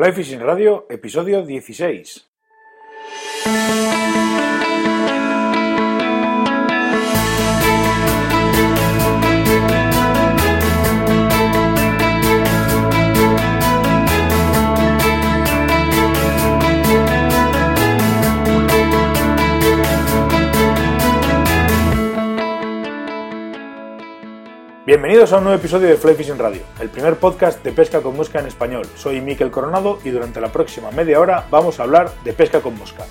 Fly Fishing Radio, episodio 16. Bienvenidos a un nuevo episodio de Fly Fishing Radio, el primer podcast de pesca con mosca en español. Soy Miquel Coronado y durante la próxima media hora vamos a hablar de pesca con mosca.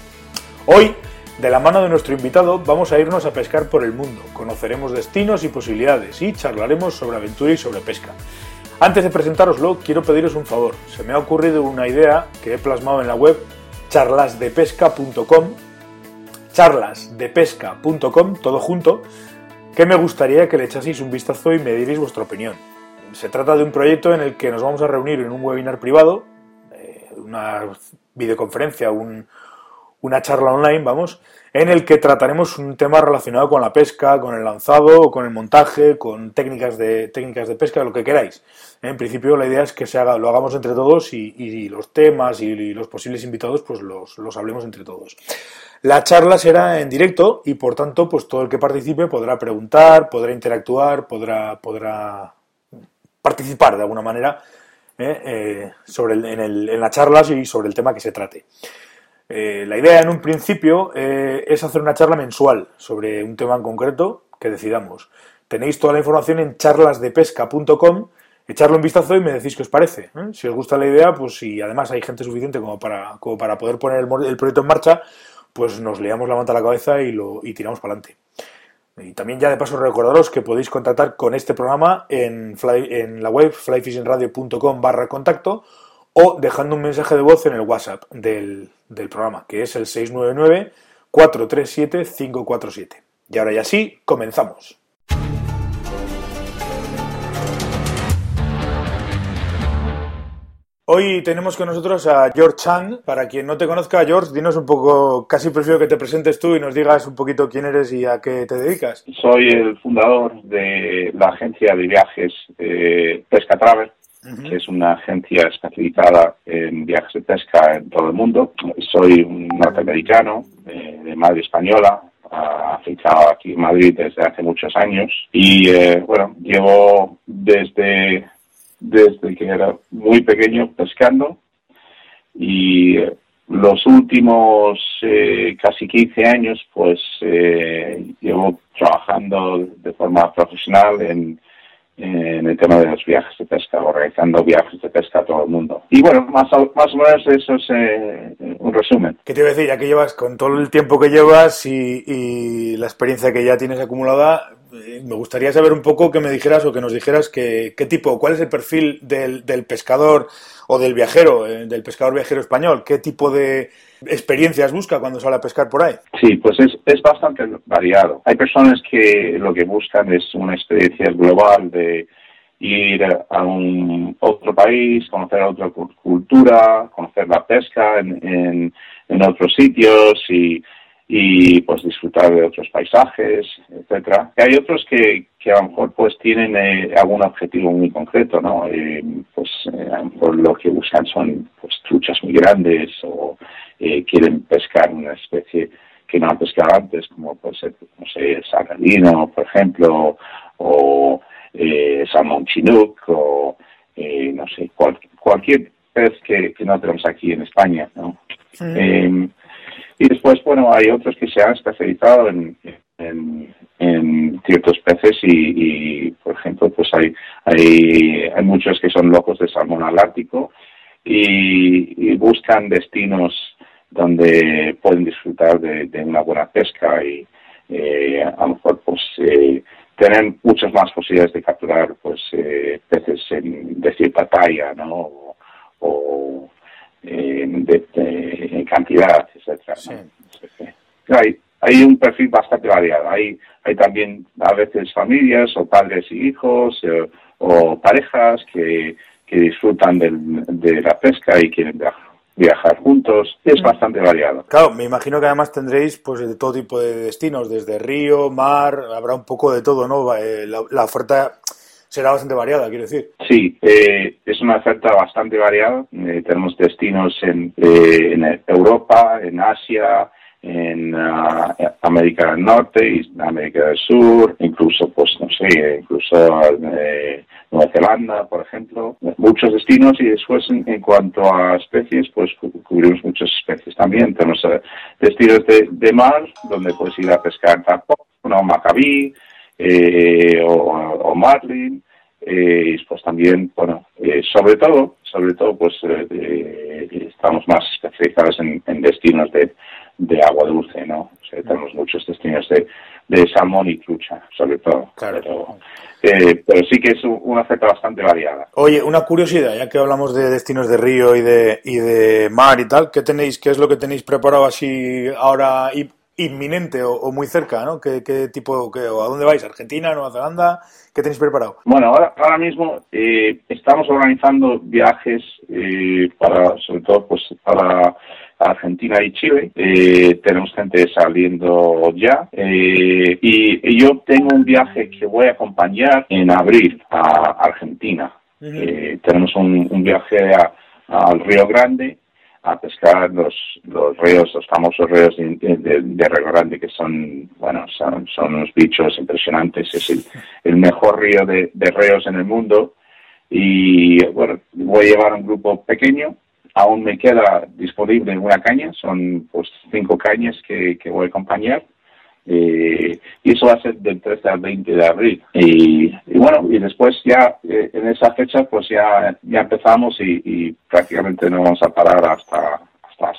Hoy, de la mano de nuestro invitado, vamos a irnos a pescar por el mundo, conoceremos destinos y posibilidades y charlaremos sobre aventura y sobre pesca. Antes de presentároslo, quiero pediros un favor. Se me ha ocurrido una idea que he plasmado en la web charlasdepesca.com charlasdepesca.com, todo junto, que me gustaría que le echaseis un vistazo y me dierais vuestra opinión. Se trata de un proyecto en el que nos vamos a reunir en un webinar privado, eh, una videoconferencia, una charla online, vamos, en el que trataremos un tema relacionado con la pesca, con el lanzado, con el montaje, con técnicas de, técnicas de pesca, lo que queráis. En principio la idea es que se haga, lo hagamos entre todos y, los temas y, los posibles invitados pues los, los hablemos entre todos. La charla será en directo y por tanto, pues todo el que participe podrá preguntar, podrá interactuar, podrá, podrá participar de alguna manera eh, eh, sobre en, el, en, las charlas y sobre el tema que se trate. Eh, la idea en un principio es hacer una charla mensual sobre un tema en concreto que decidamos. Tenéis toda la información en charlasdepesca.com, echarle un vistazo y me decís qué os parece. Si os gusta la idea, pues si además hay gente suficiente como para, como para poder poner el, proyecto en marcha, pues nos liamos la manta a la cabeza y, lo, y tiramos para adelante. Y también ya de paso recordaros que podéis contactar con este programa en, en la web flyfishingradio.com barra contacto o dejando un mensaje de voz en el WhatsApp del, programa, que es el 699-437-547. Y ahora ya sí, comenzamos. Hoy tenemos con nosotros a George Chang. Para quien no te conozca, George, dinos un poco, casi prefiero que te presentes tú y nos digas un poquito quién eres y a qué te dedicas. Soy el fundador de la agencia de viajes eh, Pesca Travel, que es una agencia especializada en viajes de pesca en todo el mundo. Soy un norteamericano eh, de madre española, afincado aquí en Madrid desde hace muchos años. Y eh, bueno, llevo desde desde que era muy pequeño pescando. Y eh, los últimos eh, casi 15 años pues llevo trabajando de forma profesional en, en el tema de los viajes de pesca, organizando viajes de pesca a todo el mundo. Y bueno, más, más o menos eso es eh, un resumen. ¿Qué te iba a decir? Ya que llevas, con todo el tiempo que llevas y, y la experiencia que ya tienes acumulada, me gustaría saber un poco que me dijeras o que nos dijeras qué tipo, cuál es el perfil del, del pescador o del viajero, eh, del pescador viajero español, qué tipo de experiencias busca cuando sale a pescar por ahí. Sí, pues es, es bastante variado. Hay personas que lo que buscan es una experiencia global de ir a un otro país, conocer otra cultura, conocer la pesca en, en otros sitios y y pues disfrutar de otros paisajes, etcétera. Hay otros que, que a lo mejor pues tienen eh, algún objetivo muy concreto, ¿no? Eh, pues eh, a lo mejor lo que buscan son pues truchas muy grandes o eh, quieren pescar una especie que no han pescado antes, como puede ser, no sé, sardino, por ejemplo, o eh, salmón chinook, o no sé, cual, cualquier pez que, que no tenemos aquí en España, ¿no? Sí. Y después, bueno, hay otros que se han especializado en, en, ciertos peces y, por ejemplo, pues hay, hay, hay muchos que son locos de salmón al Ártico y, buscan destinos donde pueden disfrutar de, de una buena pesca y eh, a lo mejor pues eh, tener muchas más posibilidades de capturar pues eh, peces en, de cierta talla, ¿no? O, o eh, de, cantidad, etcétera. Sí. ¿no? Hay, hay un perfil bastante variado. Hay, hay también a veces familias o padres y hijos eh, o parejas que, que disfrutan del, de la pesca y quieren viajar viajar juntos, es bastante variado. Claro, me imagino que además tendréis pues de todo tipo de destinos, desde río, mar, habrá un poco de todo, ¿no? Eh, la, la oferta será bastante variada, quiero decir. Sí, eh, es una oferta bastante variada. Eh, tenemos destinos en, eh, en Europa, en Asia, en uh, América del Norte y América del Sur, incluso, pues, no sé, incluso eh, Nueva Zelanda, por ejemplo, muchos destinos y después en, cuanto a especies, pues cubrimos muchas especies también. Tenemos destinos de, de, mar donde puedes ir a pescar tapón, o macabí, eh, o, o, marlin, eh, y pues también, bueno, eh, sobre todo, sobre todo, pues eh, estamos más especializados en, en destinos de de agua dulce, ¿no? O sea, tenemos muchos destinos de, de salmón y trucha, sobre todo. Claro. Pero, eh, pero sí que es una oferta bastante variada. Oye, una curiosidad, ya que hablamos de destinos de río y de, y de mar y tal, ¿qué tenéis, qué es lo que tenéis preparado así ahora inminente o, muy cerca, ¿no? ¿Qué, qué tipo, qué, o a dónde vais? ¿Argentina, Nueva Zelanda? ¿Qué tenéis preparado? Bueno, ahora, ahora mismo eh, estamos organizando viajes eh, para, sobre todo, pues para Argentina y Chile. Eh, tenemos gente saliendo ya. Eh, y, yo tengo un viaje que voy a acompañar en abril a Argentina. Eh, tenemos un, viaje al Río Grande a pescar los, los ríos, los famosos ríos de, Río Grande, que son, bueno, son, son unos bichos impresionantes. Es el, mejor río de, de ríos en el mundo. Y bueno, voy a llevar un grupo pequeño aún me queda disponible una caña, son pues cinco cañas que, que voy a acompañar. Eh, y eso va a ser del 13 al 20 de abril. Y, bueno, y después ya eh, en esa fecha pues ya, ya empezamos y, y prácticamente no vamos a parar hasta,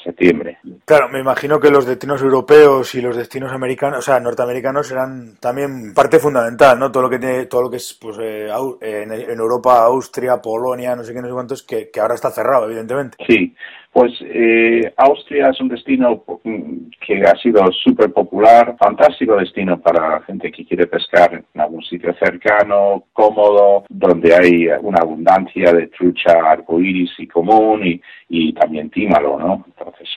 septiembre. Claro, me imagino que los destinos europeos y los destinos americanos, o sea, norteamericanos serán también parte fundamental, ¿no? Todo lo que tiene, todo lo que es, pues, eh, en, Europa, Austria, Polonia, no sé qué, no sé cuántos, que, que ahora está cerrado, evidentemente. Sí, pues eh, Austria es un destino que ha sido súper popular, fantástico destino para gente que quiere pescar en algún sitio cercano, cómodo, donde hay una abundancia de trucha arcoíris y común y, y también tímalo, ¿no? Entonces,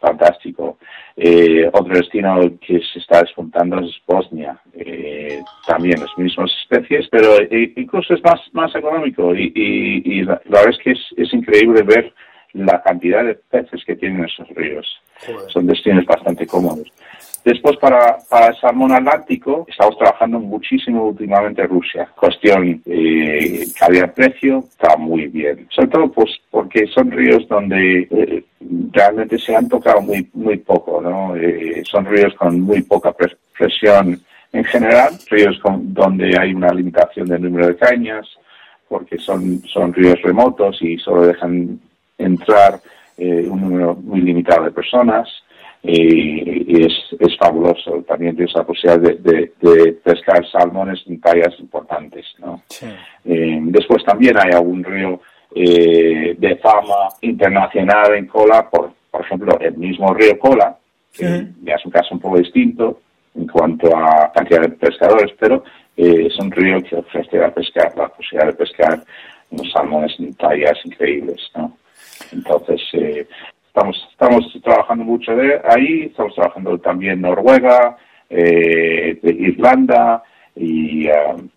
fantástico. Eh, otro destino que se está despuntando es Bosnia. Eh, también las mismas especies, pero eh, incluso es más, más económico y, y, y la, verdad es que es, es increíble ver la cantidad de peces que tienen esos ríos. Son destinos bastante cómodos. Después, para, para el salmón atlántico, estamos trabajando muchísimo últimamente en Rusia. Cuestión eh, calidad-precio, está muy bien. Sobre todo pues, porque son ríos donde eh, realmente se han tocado muy, muy poco, ¿no? Eh, son ríos con muy poca presión en general, ríos con, donde hay una limitación del número de cañas, porque son, son ríos remotos y solo dejan entrar eh, un número muy limitado de personas y, es, es, fabuloso. También tienes la posibilidad de, de, pescar salmones en tallas importantes. ¿no? Eh, después también hay algún río eh, de fama internacional en cola, por, por ejemplo, el mismo río Cola, que ya es un caso un poco distinto en cuanto a cantidad de pescadores, pero es un río que ofrece a pescar, la posibilidad de pescar unos salmones en tallas increíbles. ¿no? Entonces, eh, estamos, estamos trabajando mucho de ahí, estamos trabajando también Noruega, eh, Irlanda y, um,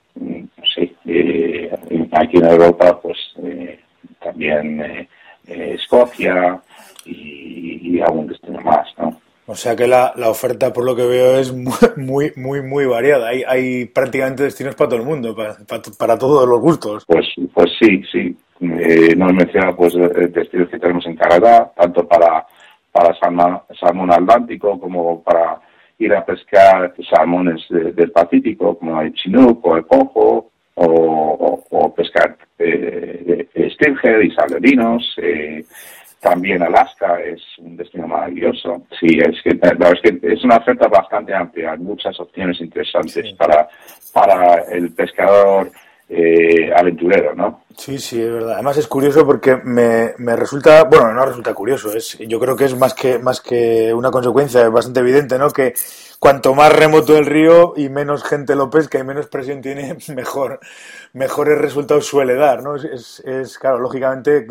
sí, eh, aquí en Europa, pues eh, también eh, Escocia y, y destino más, ¿no? O sea que la, la, oferta, por lo que veo, es muy, muy, muy variada. Hay, hay prácticamente destinos para todo el mundo, para, para, todos los gustos. Pues, pues sí, sí. Eh, no he mencionado pues destinos que tenemos en Canadá, tanto para, para salmón, atlántico como para ir a pescar salmones del Pacífico, como el chinook o el cojo, o, o, pescar eh, y salerinos. Eh, también Alaska es un destino maravilloso. Sí, es que, es que es una oferta bastante amplia, hay muchas opciones interesantes para, para el pescador eh, aventurero, ¿no? Sí, sí, es verdad. Además es curioso porque me, me, resulta, bueno, no resulta curioso, es, yo creo que es más que, más que una consecuencia, es bastante evidente, ¿no? Que cuanto más remoto el río y menos gente lo pesca y menos presión tiene, mejor, mejores resultados suele dar, ¿no? Es, es, es claro, lógicamente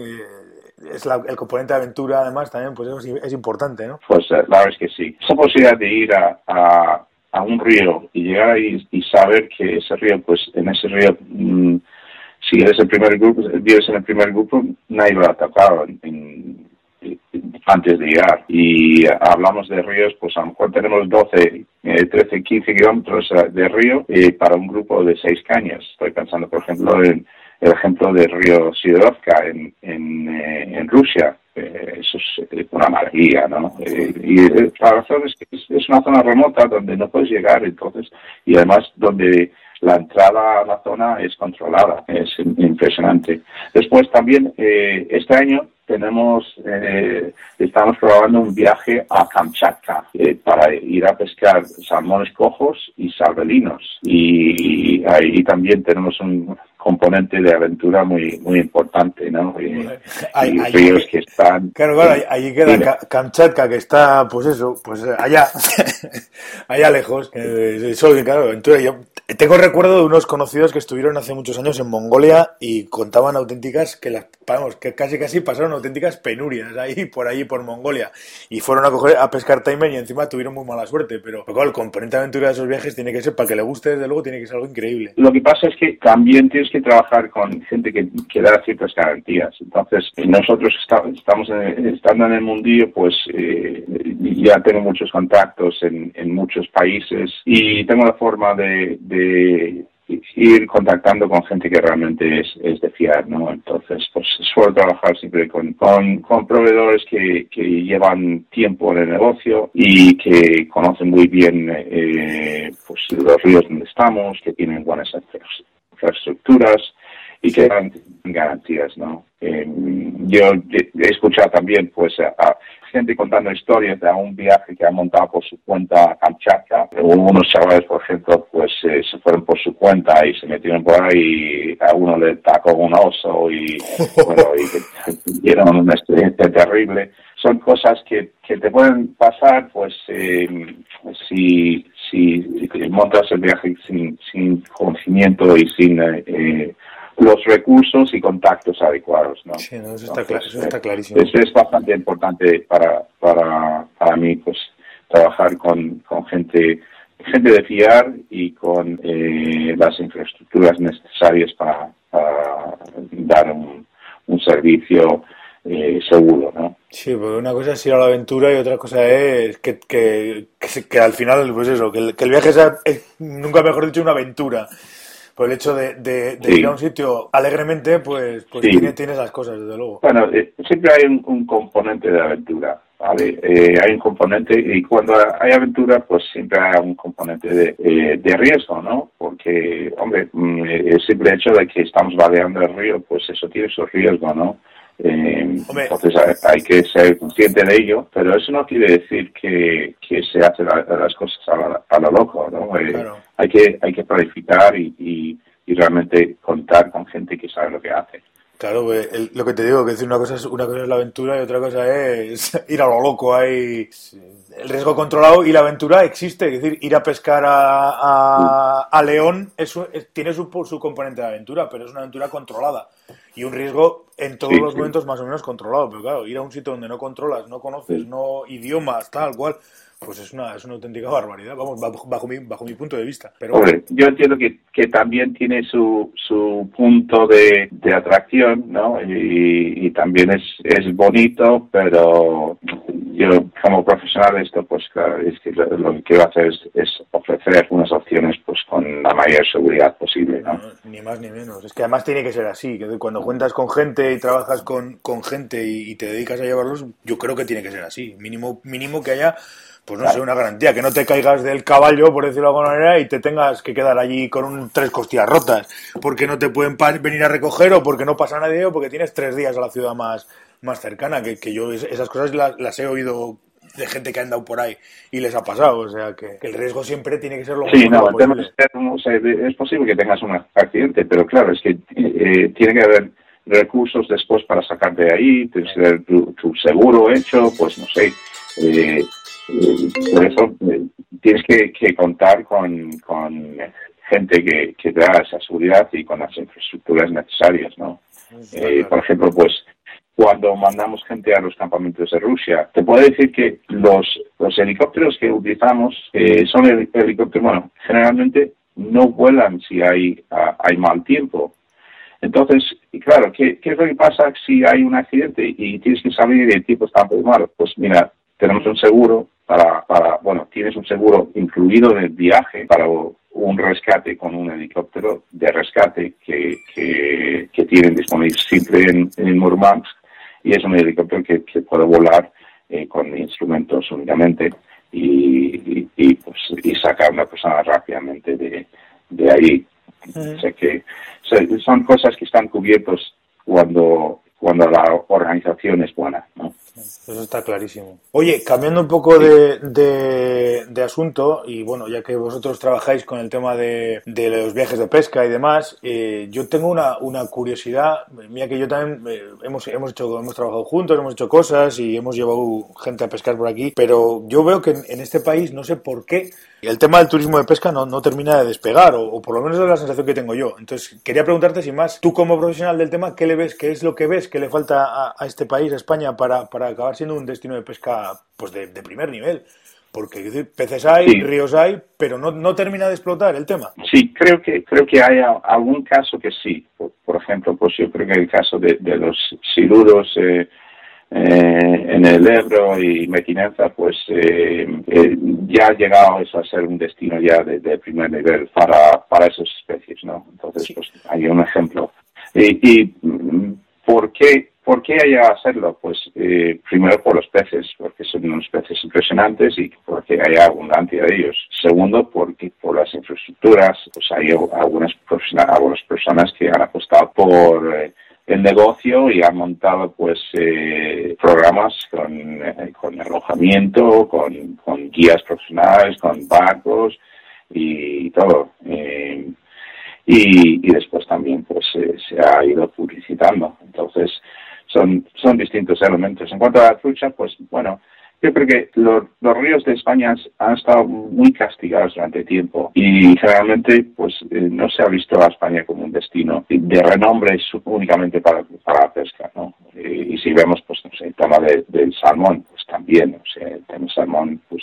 es el componente de aventura además también pues es, importante, ¿no? Pues eh, la verdad es que sí. Esa posibilidad de ir a, a, un río y llegar y saber que ese río, pues en ese río, mm, si eres el primer grupo, vives en el primer grupo, nadie lo ha atacado antes de llegar. Y hablamos de ríos, pues a lo mejor tenemos 12, 13, 15 kilómetros de río eh, para un grupo de seis cañas. Estoy pensando, por ejemplo, en el ejemplo del río Sidorovka en, en, eh, en Rusia. Eh, eso es una maravilla, ¿no? y la razón es que es, una zona remota donde no puedes llegar, entonces, y además donde la entrada a la zona es controlada, es impresionante. Después también, este año tenemos, eh, estamos probando un viaje a Kamchatka eh, para ir a pescar salmones cojos y salvelinos. Y ahí también tenemos un componente de aventura muy muy importante, ¿no? Y, hay, ríos que están... Claro, claro, allí queda Kamchatka, que está, pues eso, pues allá, allá lejos. Eh, claro, aventura. Yo tengo recuerdo de unos conocidos que estuvieron hace muchos años en Mongolia y contaban auténticas, que las, vamos, que casi casi pasaron auténticas penurias ahí, por ahí, por Mongolia. Y fueron a coger, a pescar timer y encima tuvieron muy mala suerte. Pero, el componente aventura de esos viajes tiene que ser, para que le guste, desde luego, tiene que ser algo increíble. Lo que pasa es que también tienes que trabajar con gente que, que da ciertas garantías. Entonces, nosotros estamos estando en el mundillo, pues eh, ya tengo muchos contactos en, en, muchos países y tengo la forma de, de ir contactando con gente que realmente es, es de fiar, ¿no? Entonces, pues suelo trabajar siempre con, con, con proveedores que, que, llevan tiempo en el negocio y que conocen muy bien eh, pues los ríos donde estamos, que tienen buenas infraestructuras y que dan garantías, ¿no? Eh, yo he escuchado también, pues, a, gente contando historias de un viaje que ha montado por su cuenta a Kamchatka. Unos chavales, por ejemplo, pues eh, se fueron por su cuenta y se metieron por ahí y a uno le tacó un oso y, bueno, y, era una experiencia terrible. Son cosas que, que te pueden pasar, pues, eh, si, si, montas el viaje sin, sin conocimiento y sin eh, los recursos y contactos adecuados. ¿no? Sí, eso, está eso, está clarísimo. Eso es bastante importante para, para, para mí, pues trabajar con, con gente gente de fiar y con eh, las infraestructuras necesarias para, dar un, un servicio eh, seguro, ¿no? Sí, porque una cosa es ir a la aventura y otra cosa es que, que, que, al final, pues eso, que el, que el viaje sea, nunca mejor dicho, una aventura por el hecho de, ir a un sitio alegremente, pues, pues tiene, esas cosas, desde luego. Bueno, eh, siempre hay un, componente de aventura. ¿vale? Eh, hay un componente, y cuando hay aventura, pues siempre hay un componente de, eh, de riesgo, ¿no? Porque, hombre, mm, el simple hecho de que estamos vadeando el río, pues eso tiene su riesgo, ¿no? Eh, entonces hay, que ser consciente de ello, pero eso no quiere decir que, que se hacen las cosas a, lo loco, ¿no? Eh, hay que hay que planificar y, y, y, realmente contar con gente que sabe lo que hace. Claro, lo que te digo, que decir una cosa es una cosa es la aventura y otra cosa es ir a lo loco. Hay el riesgo controlado y la aventura existe, es decir, ir a pescar a, a, León eso tiene su, su componente de aventura, pero es una aventura controlada. Y un riesgo en todos los momentos más o menos controlado. Pero claro, ir a un sitio donde no controlas, no conoces, no idiomas, tal cual, pues es una, es una auténtica barbaridad, vamos, bajo, mi, bajo mi punto de vista. Pero yo entiendo que, que también tiene su, su punto de, de atracción, ¿no? Y, y, también es, es bonito, pero yo como profesional esto, pues claro, es que lo, que quiero hacer es, es, ofrecer unas opciones pues con la mayor seguridad posible, ¿no? Ni más ni menos. Es que además tiene que ser así, que cuando cuentas con gente y trabajas con, con gente y, y te dedicas a llevarlos, yo creo que tiene que ser así. Mínimo, mínimo que haya pues no sé, una garantía, que no te caigas del caballo, por decirlo de alguna manera, y te tengas que quedar allí con un, tres costillas rotas, porque no te pueden venir a recoger o porque no pasa nadie o porque tienes tres días a la ciudad más, más cercana, que, que yo esas cosas las, he oído de gente que ha andado por ahí y les ha pasado, o sea que, el riesgo siempre tiene que ser lo sí, no, es posible que tengas un accidente, pero claro, es que eh, tiene que haber recursos después para sacarte de ahí, tener tu, tu seguro hecho, pues no sé, eh, por eso eh, tienes que, contar con, gente que, que te da esa seguridad y con las infraestructuras necesarias, ¿no? Eh, por ejemplo, pues cuando mandamos gente a los campamentos de Rusia, te puedo decir que los los helicópteros que utilizamos eh, son helicópteros, bueno, generalmente no vuelan si hay, hay mal tiempo. Entonces, y claro, ¿qué, ¿qué, es lo que pasa si hay un accidente y tienes que salir y el tiempo está muy malo? Pues mira, tenemos un seguro para, para, bueno, tienes un seguro incluido en el viaje para un rescate con un helicóptero de rescate que, que, tienen disponible siempre en, en Murmansk y es un helicóptero que, puede volar eh, con instrumentos únicamente y, y, pues, y sacar a una persona rápidamente de, de ahí. O sea que son cosas que están cubiertos cuando, cuando la organización es buena. ¿no? Eso está clarísimo. Oye, cambiando un poco de, de, asunto, y bueno, ya que vosotros trabajáis con el tema de, de los viajes de pesca y demás, eh, yo tengo una, una curiosidad, mía que yo también eh, hemos, hemos, hecho, hemos trabajado juntos, hemos hecho cosas y hemos llevado gente a pescar por aquí, pero yo veo que en, este país, no sé por qué, el tema del turismo de pesca no, no termina de despegar, o, por lo menos es la sensación que tengo yo. Entonces, quería preguntarte, sin más, tú como profesional del tema, ¿qué le ves, qué es lo que ves que le falta a, a este país, a España, para, para acabar siendo un destino de pesca pues de, primer nivel. Porque peces hay, ríos hay, pero no, no termina de explotar el tema. Sí, creo que creo que hay algún caso que sí. Por, ejemplo, pues yo creo que el caso de, los siludos eh, eh, en el Ebro y Mequinenza, pues eh, ya ha llegado eso a ser un destino ya de, primer nivel para, para esas especies, ¿no? Entonces, pues hay un ejemplo. Y, y mm, ¿por qué ¿Por qué hay que hacerlo? Pues eh, primero por los peces, porque son unos peces impresionantes y porque hay abundancia de ellos. Segundo, porque por las infraestructuras, pues hay algunas, algunas personas que han apostado por eh, el negocio y han montado pues eh, programas con, con alojamiento, con, con, guías profesionales, con barcos y todo. Y, y, después también pues se ha ido publicitando. Entonces, son, son distintos elementos. En cuanto a la trucha, pues bueno, yo creo que los, ríos de España han estado muy castigados durante tiempo y generalmente pues eh, no se ha visto a España como un destino de renombre únicamente para, para la pesca, ¿no? Y, si vemos pues no el tema del salmón, pues también, o sea, salmón, pues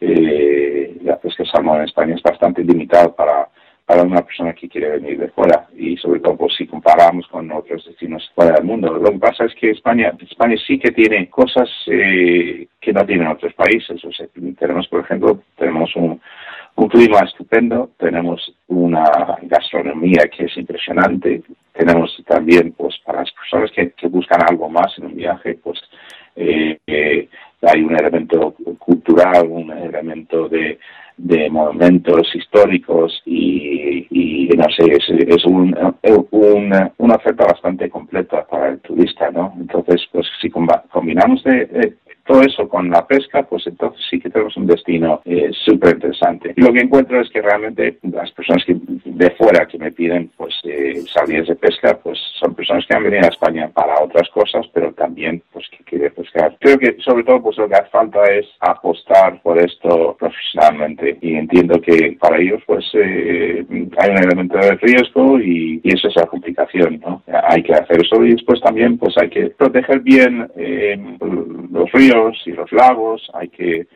eh, la pesca de salmón en España es bastante limitada para para una persona que quiere venir de fuera y sobre todo pues, si comparamos con otros destinos fuera del mundo. Lo que pasa es que España, España sí que tiene cosas eh, que no tienen otros países. O sea, tenemos, por ejemplo, tenemos un, un clima estupendo, tenemos una gastronomía que es impresionante, tenemos también, pues, para las personas que, buscan algo más en un viaje, pues, eh, eh, hay un elemento cultural, un elemento de, de monumentos históricos y, y no sé, es, es un, una oferta bastante completa para el turista, ¿no? Entonces, pues si combinamos de, todo eso con la pesca, pues entonces sí que tenemos un destino eh, súper interesante. Lo que encuentro es que realmente las personas que de fuera que me piden pues eh, salidas de pesca, pues son personas que han venido a España para otras cosas, pero también pues que quieren pescar. Creo que sobre todo pues lo que hace falta es apostar por esto profesionalmente y entiendo que para ellos pues eh, hay un elemento de riesgo y, y, eso es la complicación, ¿no? Hay que hacer eso y después también pues hay que proteger bien eh, los ríos y los lagos, hay que,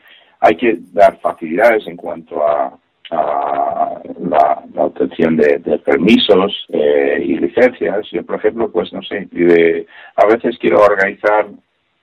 hay que dar facilidades en cuanto a, la, obtención de, permisos eh, y licencias. Yo, por ejemplo, pues no sé, a veces quiero organizar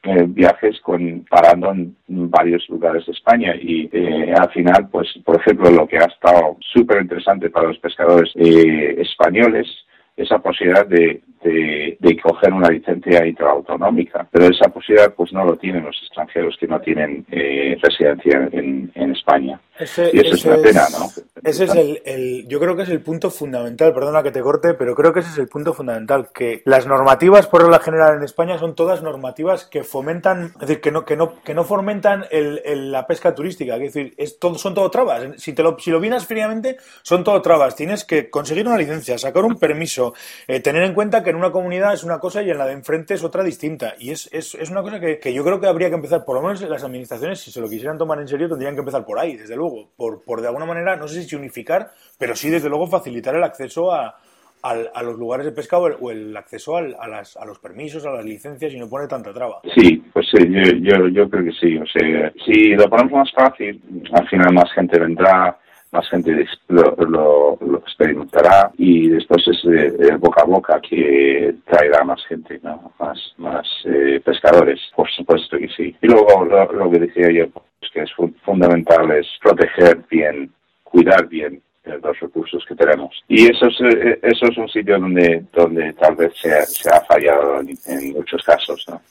eh, viajes con parando en varios lugares de España y eh, al final pues por ejemplo lo que ha estado súper interesante para los pescadores españoles esa posibilidad de, de, coger una licencia intraautonómica. Pero esa posibilidad pues no lo tienen los extranjeros que no tienen eh, residencia en, en España. Ese, y eso es una pena, ¿no? Ese es el, el, yo creo que es el punto fundamental, perdona que te corte, pero creo que ese es el punto fundamental, que las normativas por regla general en España son todas normativas que fomentan, es decir, que no, que no, que no fomentan el, la pesca turística, es decir, es todo, son todo trabas. Si, te lo, si lo vienes fríamente, son todo trabas. Tienes que conseguir una licencia, sacar un permiso, eh, tener en cuenta que en una comunidad es una cosa y en la de enfrente es otra distinta. Y es, es, es una cosa que, que yo creo que habría que empezar, por lo menos las administraciones, si se lo quisieran tomar en serio, tendrían que empezar por ahí, desde luego por, por de alguna manera, no sé si unificar, pero sí desde luego facilitar el acceso a, a los lugares de pescado o el acceso a, las, a los permisos, a las licencias y no pone tanta traba. Sí, pues sí, yo, yo, creo que sí. O sea, si lo ponemos más fácil, al final más gente vendrá, más gente lo, lo, experimentará y después es boca a boca que traerá más gente, ¿no? más, más eh, pescadores, por supuesto que sí. Y luego lo, que decía yo, que es fundamental es proteger bien, cuidar bien los recursos que tenemos. Y eso es, eh, eso es un sitio donde, donde tal vez se, se ha fallado en, muchos casos. ¿no?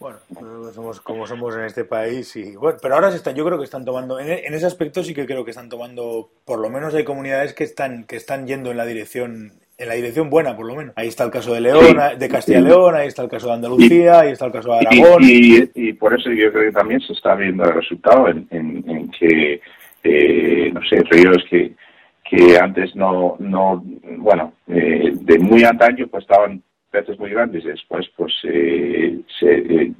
Bueno, somos como somos en este país y bueno, pero ahora se están, yo creo que están tomando, en, ese aspecto sí que creo que están tomando, por lo menos hay comunidades que están, que están yendo en la dirección, en la dirección buena, por lo menos. Ahí está el caso de León, de Castilla y León, ahí está el caso de Andalucía, ahí está el caso de Aragón. Y, por eso yo creo que también se está viendo el resultado en, en, que, eh, no sé, ríos que, que antes no, no bueno, eh, de muy antaño pues estaban peces muy grandes y después pues eh, se, eh,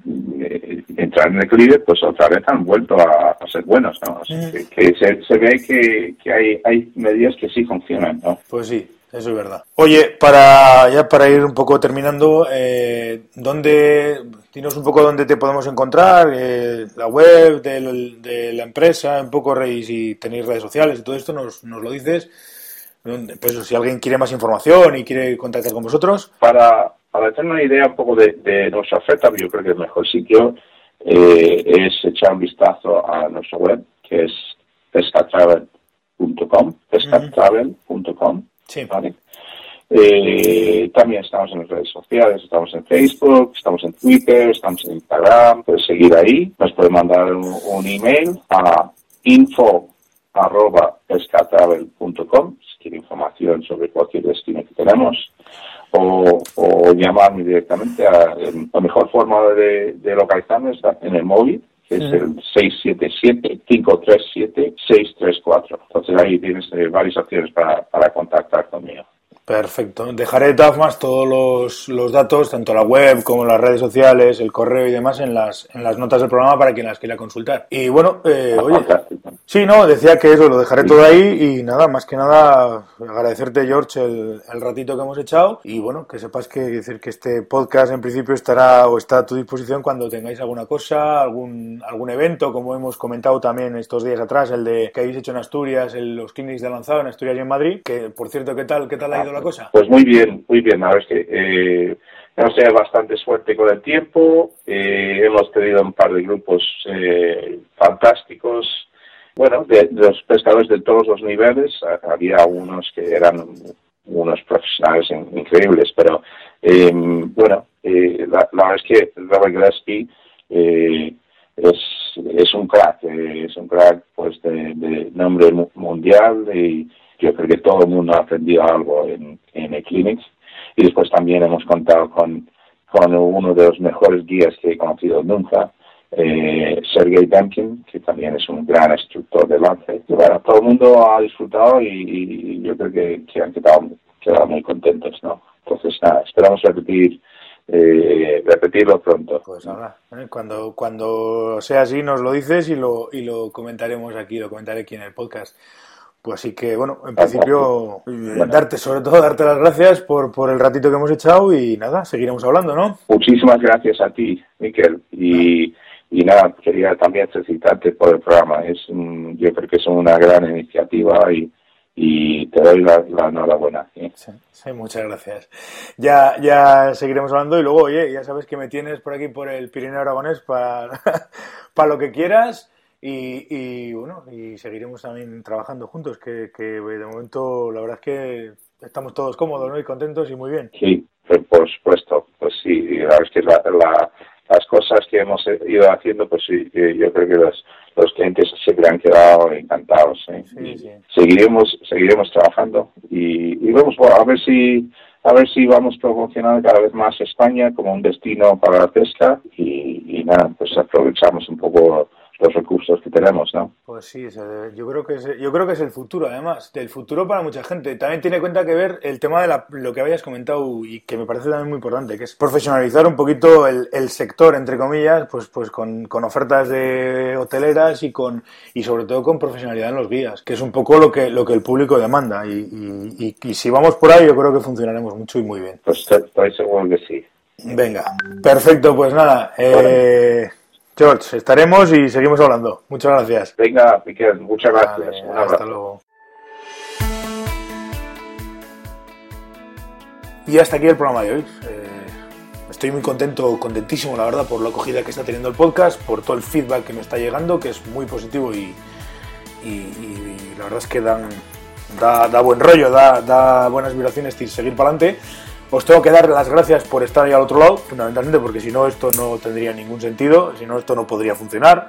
entrar en equilibrio pues otra vez han vuelto a, ser buenos ¿no? que, se, se, ve que, que hay, hay medidas que sí funcionan ¿no? pues sí eso es verdad. Oye, para ya para ir un poco terminando, eh, ¿dónde dinos un poco dónde te podemos encontrar? Eh, la web de la empresa, un poco si tenéis redes sociales y todo esto, nos, nos lo dices. Pues si alguien quiere más información y quiere contactar con vosotros. Para, para tener una idea un poco de, nuestra oferta, yo creo que el mejor sitio eh, es echar un vistazo a nuestra web, que es pescatravel.com, pescatravel.com. Sí. ¿vale? Eh, también estamos en las redes sociales, estamos en Facebook, estamos en Twitter, estamos en Instagram, puedes seguir ahí, nos puedes mandar un, email a info si quiere información sobre cualquier destino que tenemos o, o llamarme directamente a la mejor forma de, de localizarme está en el móvil que es el 677-537-634. Entonces ahí tienes eh, varias opciones para, para contactar conmigo. Perfecto. Dejaré de todas todos los, los, datos, tanto la web como las redes sociales, el correo y demás, en las, en las notas del programa para quien las quiera consultar. Y bueno, eh, oye, sí, no, decía que eso, lo dejaré todo ahí y nada, más que nada agradecerte, George, el, el ratito que hemos echado y bueno, que sepas que, decir que este podcast en principio estará o está a tu disposición cuando tengáis alguna cosa, algún, algún evento, como hemos comentado también estos días atrás, el de que habéis hecho en Asturias, el, los clinics de lanzado en Asturias y en Madrid, que por cierto, ¿qué tal, qué tal ha ido la cosa? Pues muy bien, muy bien. Verdad es que eh, hemos tenido bastante suerte con el tiempo. Eh, hemos tenido un par de grupos eh, fantásticos. Bueno, de, los pescadores de todos los niveles. Había unos que eran unos profesionales increíbles, pero eh, bueno, la, la, verdad es que Robert Gillespie eh, es, es un crack, eh, es un crack pues de, de nombre mundial y yo creo que todo el mundo ha aprendido algo en, en eClinics. Y después también hemos contado con, con uno de los mejores guías que he conocido nunca, eh, Sergei Dankin, que también es un gran instructor de lance. Y bueno, todo el mundo ha disfrutado y, yo creo que, que han quedado, quedado, muy contentos, ¿no? Entonces, nada, esperamos repetir eh, repetirlo pronto. Pues ahora, ¿eh? cuando, cuando sea así nos lo dices y lo, y lo comentaremos aquí, lo comentaré aquí en el podcast. Pues así que, bueno, en principio, darte, sobre todo, darte las gracias por, por el ratito que hemos echado y nada, seguiremos hablando, ¿no? Muchísimas gracias a ti, Miquel. Y, y nada, quería también felicitarte por el programa. Es, yo creo que es una gran iniciativa y, y te doy la, enhorabuena. ¿sí? Sí, muchas gracias. Ya, ya seguiremos hablando y luego, oye, ya sabes que me tienes por aquí por el Pirineo Aragonés para, para lo que quieras y, bueno, y seguiremos también trabajando juntos, que, que de momento la verdad es que estamos todos cómodos ¿no? y contentos y muy bien. Sí, por supuesto, pues sí, la verdad es que las cosas que hemos ido haciendo, pues sí, yo creo que los, los clientes se han quedado encantados. ¿eh? Seguiremos, seguiremos trabajando y, y vamos a ver si a ver si vamos promocionando cada vez más España como un destino para la pesca y, y nada, pues aprovechamos un poco los recursos que tenemos, ¿no? Pues sí, yo creo que es, yo creo que es el futuro, además, del futuro para mucha gente. También tiene cuenta que ver el tema de lo que habías comentado y que me parece también muy importante, que es profesionalizar un poquito el, sector, entre comillas, pues, pues con, ofertas de hoteleras y con y sobre todo con profesionalidad en los guías, que es un poco lo que lo que el público demanda. Y, y, si vamos por ahí, yo creo que funcionaremos mucho y muy bien. Pues estoy seguro que sí. Venga, perfecto, pues nada. Eh, George, estaremos y seguimos hablando. Muchas gracias. Venga, Piquet, muchas gracias. hasta luego. Y hasta aquí el programa de hoy. Eh, estoy muy contento, contentísimo, la verdad, por la acogida que está teniendo el podcast, por todo el feedback que me está llegando, que es muy positivo y, la verdad es que dan, da, buen rollo, da, da buenas vibraciones y seguir para adelante. Os tengo que dar las gracias por estar ahí al otro lado, fundamentalmente porque si no esto no tendría ningún sentido, si no esto no podría funcionar.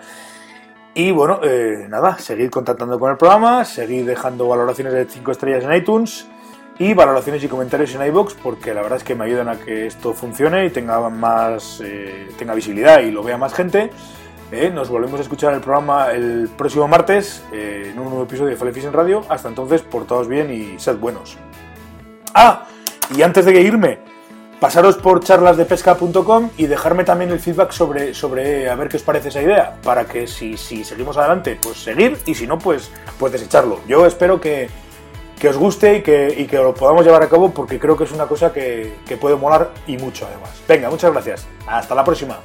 Y bueno, eh, nada, seguid contactando con el programa, seguid dejando valoraciones de 5 estrellas en iTunes y valoraciones y comentarios en iBox porque la verdad es que me ayudan a que esto funcione y tenga más eh, tenga visibilidad y lo vea más gente. Eh, nos volvemos a escuchar el programa el próximo martes en un nuevo episodio de Falefis en Radio. Hasta entonces, portaos bien y sed buenos. ¡Ah! Y antes de irme, pasaros por charlasdepesca.com y dejarme también el feedback sobre, sobre a ver qué os parece esa idea, para que si, si seguimos adelante, pues seguir, y si no, pues, pues desecharlo. Yo espero que, que os guste y que, y que lo podamos llevar a cabo porque creo que es una cosa que, que puede molar y mucho además. Venga, muchas gracias. Hasta la próxima.